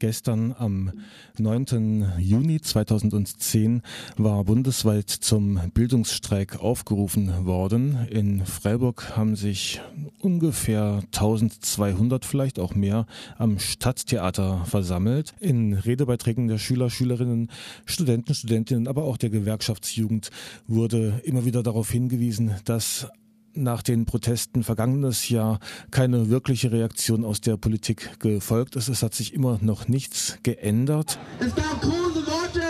Gestern am 9. Juni 2010 war bundesweit zum Bildungsstreik aufgerufen worden. In Freiburg haben sich ungefähr 1200, vielleicht auch mehr, am Stadttheater versammelt. In Redebeiträgen der Schüler, Schülerinnen, Studenten, Studentinnen, aber auch der Gewerkschaftsjugend wurde immer wieder darauf hingewiesen, dass nach den Protesten vergangenes Jahr keine wirkliche Reaktion aus der Politik gefolgt ist. Es hat sich immer noch nichts geändert. Es gab große Worte,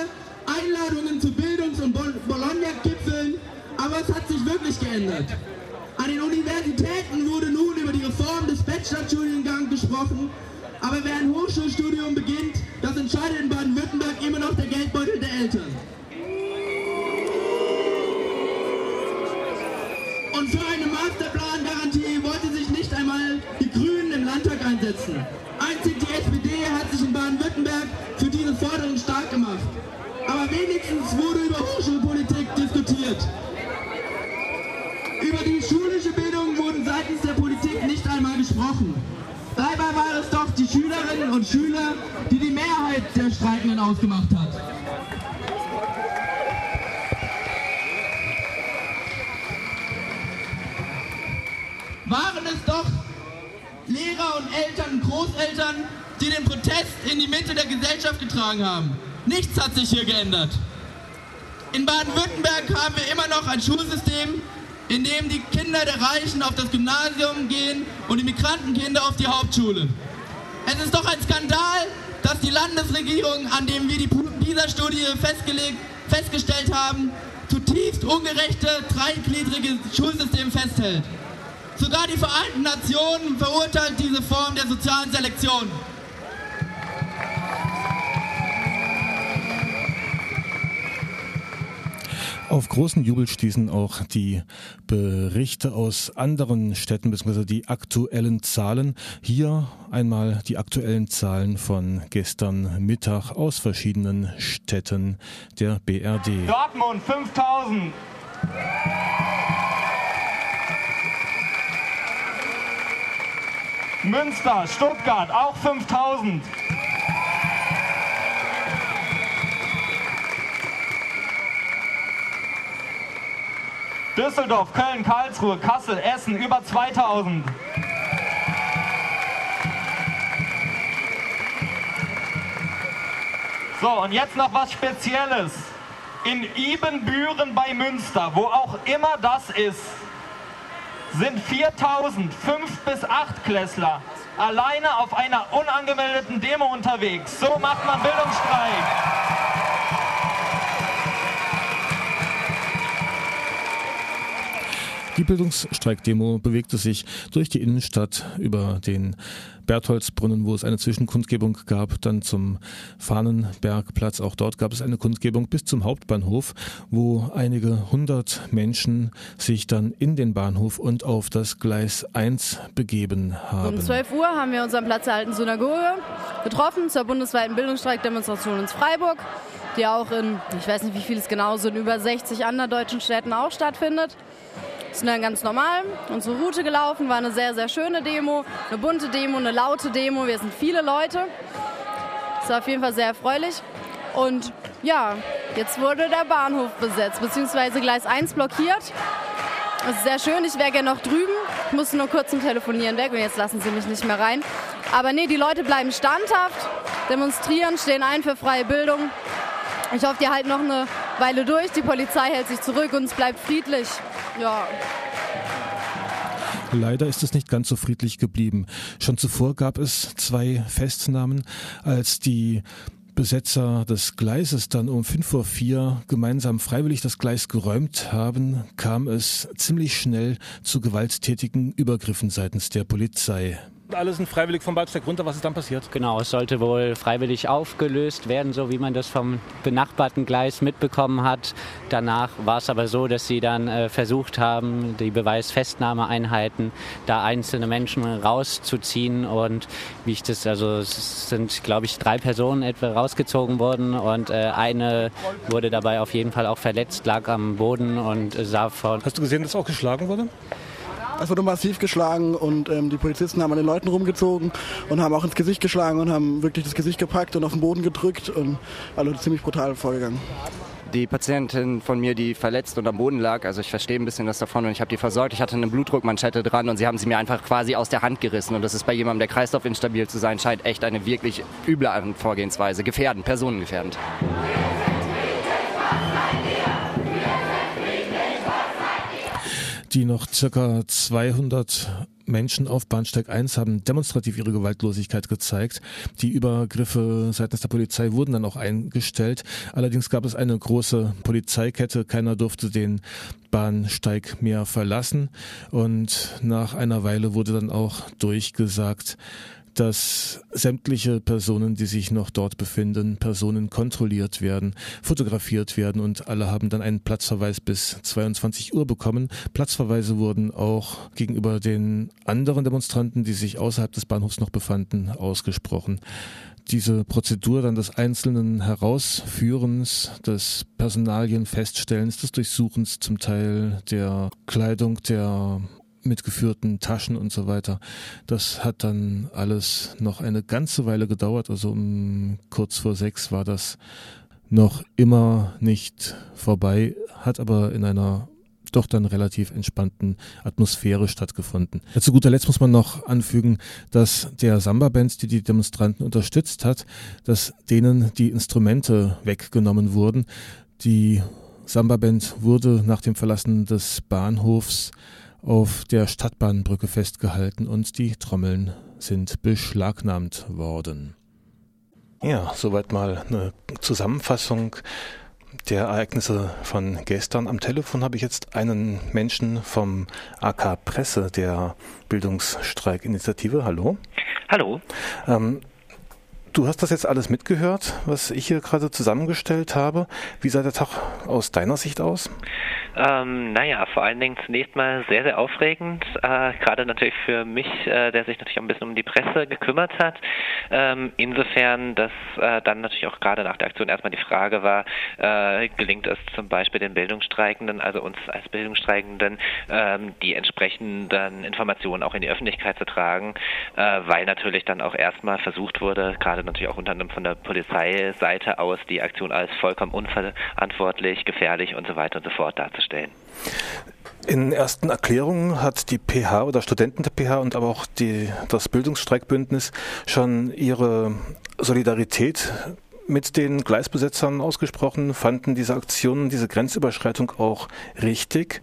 Einladungen zu Bildungs- und Bologna-Gipfeln, aber es hat sich wirklich geändert. An den Universitäten wurde nun über die Reform des Bachelorstudiengangs gesprochen, aber wer ein Hochschulstudium beginnt, das entscheidet in Baden-Württemberg immer noch der Geldbeutel der Eltern. Über die schulische Bildung wurde seitens der Politik nicht einmal gesprochen. Dabei war es doch die Schülerinnen und Schüler, die die Mehrheit der Streikenden ausgemacht hat. waren es doch Lehrer und Eltern, Großeltern, die den Protest in die Mitte der Gesellschaft getragen haben. Nichts hat sich hier geändert. In Baden-Württemberg haben wir immer noch ein Schulsystem, in dem die Kinder der Reichen auf das Gymnasium gehen und die Migrantenkinder auf die Hauptschule. Es ist doch ein Skandal, dass die Landesregierung, an dem wir die PISA-Studie festgestellt haben, zutiefst ungerechte, dreigliedrige Schulsystem festhält. Sogar die Vereinten Nationen verurteilt diese Form der sozialen Selektion. Auf großen Jubel stießen auch die Berichte aus anderen Städten bzw. die aktuellen Zahlen. Hier einmal die aktuellen Zahlen von gestern Mittag aus verschiedenen Städten der BRD. Dortmund 5000. Münster, Stuttgart auch 5000. Düsseldorf, Köln, Karlsruhe, Kassel, Essen über 2000. So, und jetzt noch was Spezielles. In Ibenbüren bei Münster, wo auch immer das ist, sind 4000 5 bis 8 Klässler alleine auf einer unangemeldeten Demo unterwegs. So macht man Bildungsstreik. Die Bildungsstreikdemo bewegte sich durch die Innenstadt über den Bertholdsbrunnen, wo es eine Zwischenkundgebung gab, dann zum Fahnenbergplatz. Auch dort gab es eine Kundgebung bis zum Hauptbahnhof, wo einige hundert Menschen sich dann in den Bahnhof und auf das Gleis 1 begeben haben. Um 12 Uhr haben wir unseren Platz der alten Synagoge getroffen zur bundesweiten Bildungsstreikdemonstration in Freiburg die auch in, ich weiß nicht wie viel es genau sind, über 60 anderen deutschen Städten auch stattfindet sind dann ganz normal unsere Route gelaufen, war eine sehr, sehr schöne Demo, eine bunte Demo, eine laute Demo. Wir sind viele Leute. Das war auf jeden Fall sehr erfreulich. Und ja, jetzt wurde der Bahnhof besetzt, beziehungsweise Gleis 1 blockiert. Das ist sehr schön, ich wäre gerne noch drüben. Ich musste nur kurz zum Telefonieren weg und jetzt lassen sie mich nicht mehr rein. Aber nee, die Leute bleiben standhaft, demonstrieren, stehen ein für freie Bildung. Ich hoffe, die halten noch eine Weile durch. Die Polizei hält sich zurück und es bleibt friedlich. Ja. Leider ist es nicht ganz so friedlich geblieben. Schon zuvor gab es zwei Festnahmen, als die Besetzer des Gleises dann um fünf vor vier gemeinsam freiwillig das Gleis geräumt haben, kam es ziemlich schnell zu gewalttätigen Übergriffen seitens der Polizei. Alle sind freiwillig vom Bahnsteig runter. Was ist dann passiert? Genau, es sollte wohl freiwillig aufgelöst werden, so wie man das vom benachbarten Gleis mitbekommen hat. Danach war es aber so, dass sie dann äh, versucht haben, die Beweisfestnahmeeinheiten, da einzelne Menschen rauszuziehen. Und wie ich das, also es sind, glaube ich, drei Personen etwa rausgezogen worden und äh, eine wurde dabei auf jeden Fall auch verletzt, lag am Boden und sah von. Hast du gesehen, dass auch geschlagen wurde? Es wurde massiv geschlagen und ähm, die Polizisten haben an den Leuten rumgezogen und haben auch ins Gesicht geschlagen und haben wirklich das Gesicht gepackt und auf den Boden gedrückt und alle ziemlich brutal vorgegangen die Patientin von mir, die verletzt und am Boden lag, also ich verstehe ein bisschen was davon und ich habe die versorgt. Ich hatte eine Blutdruckmanschette dran und sie haben sie mir einfach quasi aus der Hand gerissen. Und das ist bei jemandem, der kreislaufinstabil zu sein scheint, echt eine wirklich üble Vorgehensweise. Gefährdend, personengefährdend. Die noch circa 200 Menschen auf Bahnsteig 1 haben demonstrativ ihre Gewaltlosigkeit gezeigt. Die Übergriffe seitens der Polizei wurden dann auch eingestellt. Allerdings gab es eine große Polizeikette. Keiner durfte den Bahnsteig mehr verlassen. Und nach einer Weile wurde dann auch durchgesagt, dass sämtliche Personen, die sich noch dort befinden, Personen kontrolliert werden, fotografiert werden und alle haben dann einen Platzverweis bis 22 Uhr bekommen. Platzverweise wurden auch gegenüber den anderen Demonstranten, die sich außerhalb des Bahnhofs noch befanden, ausgesprochen diese Prozedur dann des einzelnen Herausführens, des Personalien Feststellens, des Durchsuchens zum Teil der Kleidung der mitgeführten Taschen und so weiter. Das hat dann alles noch eine ganze Weile gedauert. Also um kurz vor sechs war das noch immer nicht vorbei, hat aber in einer doch dann relativ entspannten Atmosphäre stattgefunden. Zu guter Letzt muss man noch anfügen, dass der Samba-Band, die die Demonstranten unterstützt hat, dass denen die Instrumente weggenommen wurden. Die Samba-Band wurde nach dem Verlassen des Bahnhofs auf der Stadtbahnbrücke festgehalten und die Trommeln sind beschlagnahmt worden. Ja, soweit mal eine Zusammenfassung der Ereignisse von gestern. Am Telefon habe ich jetzt einen Menschen vom AK Presse der Bildungsstreikinitiative. Hallo. Hallo. Ähm, du hast das jetzt alles mitgehört, was ich hier gerade zusammengestellt habe. Wie sah der Tag aus deiner Sicht aus? Ähm, naja, vor allen Dingen zunächst mal sehr, sehr aufregend, äh, gerade natürlich für mich, äh, der sich natürlich auch ein bisschen um die Presse gekümmert hat. Ähm, insofern, dass äh, dann natürlich auch gerade nach der Aktion erstmal die Frage war, äh, gelingt es zum Beispiel den Bildungsstreikenden, also uns als Bildungsstreikenden, ähm, die entsprechenden Informationen auch in die Öffentlichkeit zu tragen, äh, weil natürlich dann auch erstmal versucht wurde, gerade natürlich auch unter anderem von der Polizeiseite aus, die Aktion als vollkommen unverantwortlich, gefährlich und so weiter und so fort darzustellen. In ersten Erklärungen hat die PH oder Studenten der PH und aber auch die, das Bildungsstreikbündnis schon ihre Solidarität mit den Gleisbesetzern ausgesprochen, fanden diese Aktionen, diese Grenzüberschreitung auch richtig.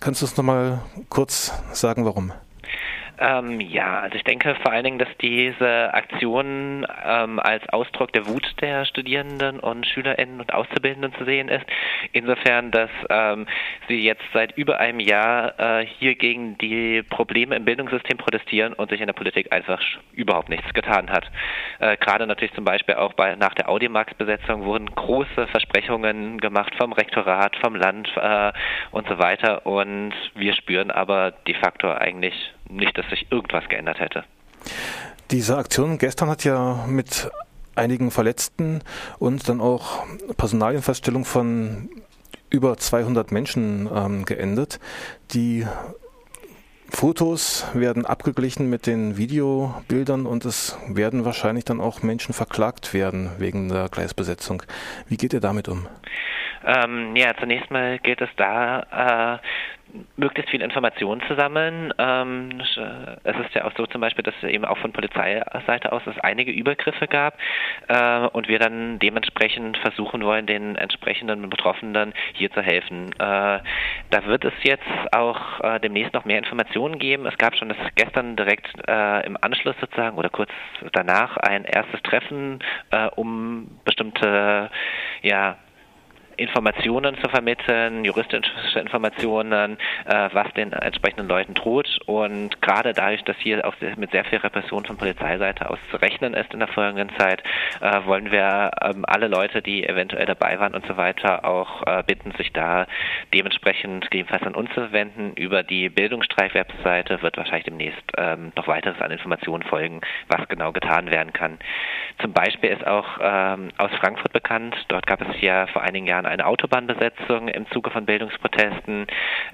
Kannst du uns nochmal kurz sagen, warum? Ähm, ja, also ich denke vor allen Dingen, dass diese Aktion ähm, als Ausdruck der Wut der Studierenden und SchülerInnen und Auszubildenden zu sehen ist. Insofern, dass ähm, sie jetzt seit über einem Jahr äh, hier gegen die Probleme im Bildungssystem protestieren und sich in der Politik einfach überhaupt nichts getan hat. Äh, Gerade natürlich zum Beispiel auch bei, nach der Audimax-Besetzung wurden große Versprechungen gemacht vom Rektorat, vom Land äh, und so weiter. Und wir spüren aber de facto eigentlich nicht, dass sich irgendwas geändert hätte. Diese Aktion gestern hat ja mit einigen Verletzten und dann auch Personalienfeststellung von über 200 Menschen ähm, geendet. Die Fotos werden abgeglichen mit den Videobildern und es werden wahrscheinlich dann auch Menschen verklagt werden wegen der Gleisbesetzung. Wie geht ihr damit um? Ähm, ja, zunächst mal geht es da, äh, möglichst viel Informationen zu sammeln. Ähm, äh, es ist ja auch so zum Beispiel, dass eben auch von Polizeiseite aus es einige Übergriffe gab äh, und wir dann dementsprechend versuchen wollen, den entsprechenden Betroffenen hier zu helfen. Äh, da wird es jetzt auch äh, demnächst noch mehr Informationen geben. Es gab schon das gestern direkt äh, im Anschluss sozusagen oder kurz danach ein erstes Treffen, äh, um bestimmte ja, Informationen zu vermitteln, juristische Informationen, äh, was den entsprechenden Leuten droht. Und gerade dadurch, dass hier auch mit sehr viel Repression von Polizeiseite aus zu rechnen ist in der folgenden Zeit, äh, wollen wir ähm, alle Leute, die eventuell dabei waren und so weiter, auch äh, bitten, sich da dementsprechend gegebenenfalls an uns zu wenden. Über die Bildungsstreik-Webseite wird wahrscheinlich demnächst ähm, noch weiteres an Informationen folgen, was genau getan werden kann. Zum Beispiel ist auch ähm, aus Frankfurt bekannt, dort gab es ja vor einigen Jahren eine Autobahnbesetzung im Zuge von Bildungsprotesten,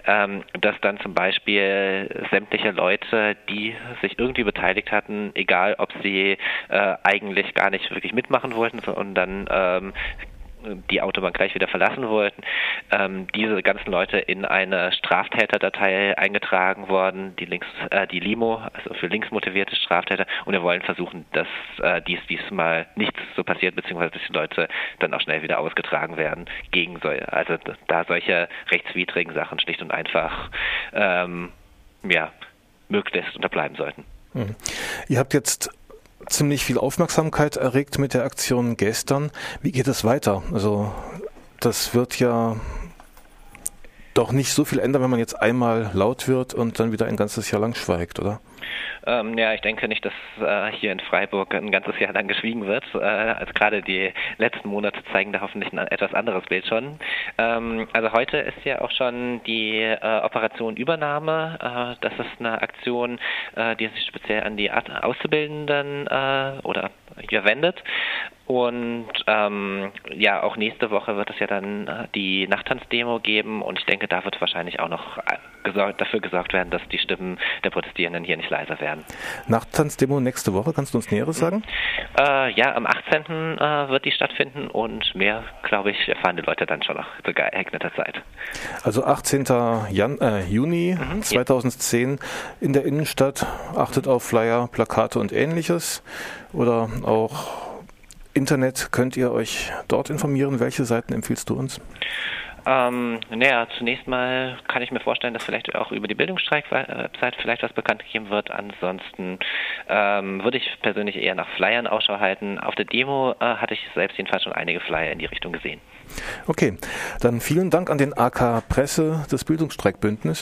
ähm, dass dann zum Beispiel sämtliche Leute, die sich irgendwie beteiligt hatten, egal ob sie äh, eigentlich gar nicht wirklich mitmachen wollten und dann ähm, die Autobahn gleich wieder verlassen wollten, ähm, diese ganzen Leute in eine Straftäterdatei eingetragen worden, die links, äh, die Limo, also für links motivierte Straftäter, und wir wollen versuchen, dass äh, dies diesmal nicht so passiert, beziehungsweise dass die Leute dann auch schnell wieder ausgetragen werden gegen so, also da solche rechtswidrigen Sachen schlicht und einfach ähm, ja möglichst unterbleiben sollten. Mhm. Ihr habt jetzt ziemlich viel Aufmerksamkeit erregt mit der Aktion gestern. Wie geht es weiter? Also das wird ja doch nicht so viel ändern, wenn man jetzt einmal laut wird und dann wieder ein ganzes Jahr lang schweigt, oder? Ähm, ja, ich denke nicht, dass äh, hier in Freiburg ein ganzes Jahr lang geschwiegen wird. Äh, also gerade die letzten Monate zeigen da hoffentlich ein etwas anderes Bild schon. Ähm, also heute ist ja auch schon die äh, Operation Übernahme. Äh, das ist eine Aktion, äh, die sich speziell an die Auszubildenden äh, oder hier wendet. Und ähm, ja, auch nächste Woche wird es ja dann äh, die Nachttanzdemo geben und ich denke, da wird wahrscheinlich auch noch äh, gesorgt, dafür gesorgt werden, dass die Stimmen der Protestierenden hier nicht leiser werden. Nachttanzdemo nächste Woche, kannst du uns Näheres sagen? Äh, ja, am 18. Äh, wird die stattfinden und mehr, glaube ich, erfahren die Leute dann schon nach geeigneter Zeit. Also 18. Jan äh, Juni mhm, 2010 in der Innenstadt. Achtet auf Flyer, Plakate und ähnliches. Oder auch Internet könnt ihr euch dort informieren. Welche Seiten empfiehlst du uns? Ähm, naja, zunächst mal kann ich mir vorstellen, dass vielleicht auch über die Bildungsstreik-Website vielleicht was bekannt gegeben wird. Ansonsten ähm, würde ich persönlich eher nach Flyern Ausschau halten. Auf der Demo äh, hatte ich selbst jedenfalls schon einige Flyer in die Richtung gesehen. Okay, dann vielen Dank an den AK Presse des Bildungsstreikbündnisses.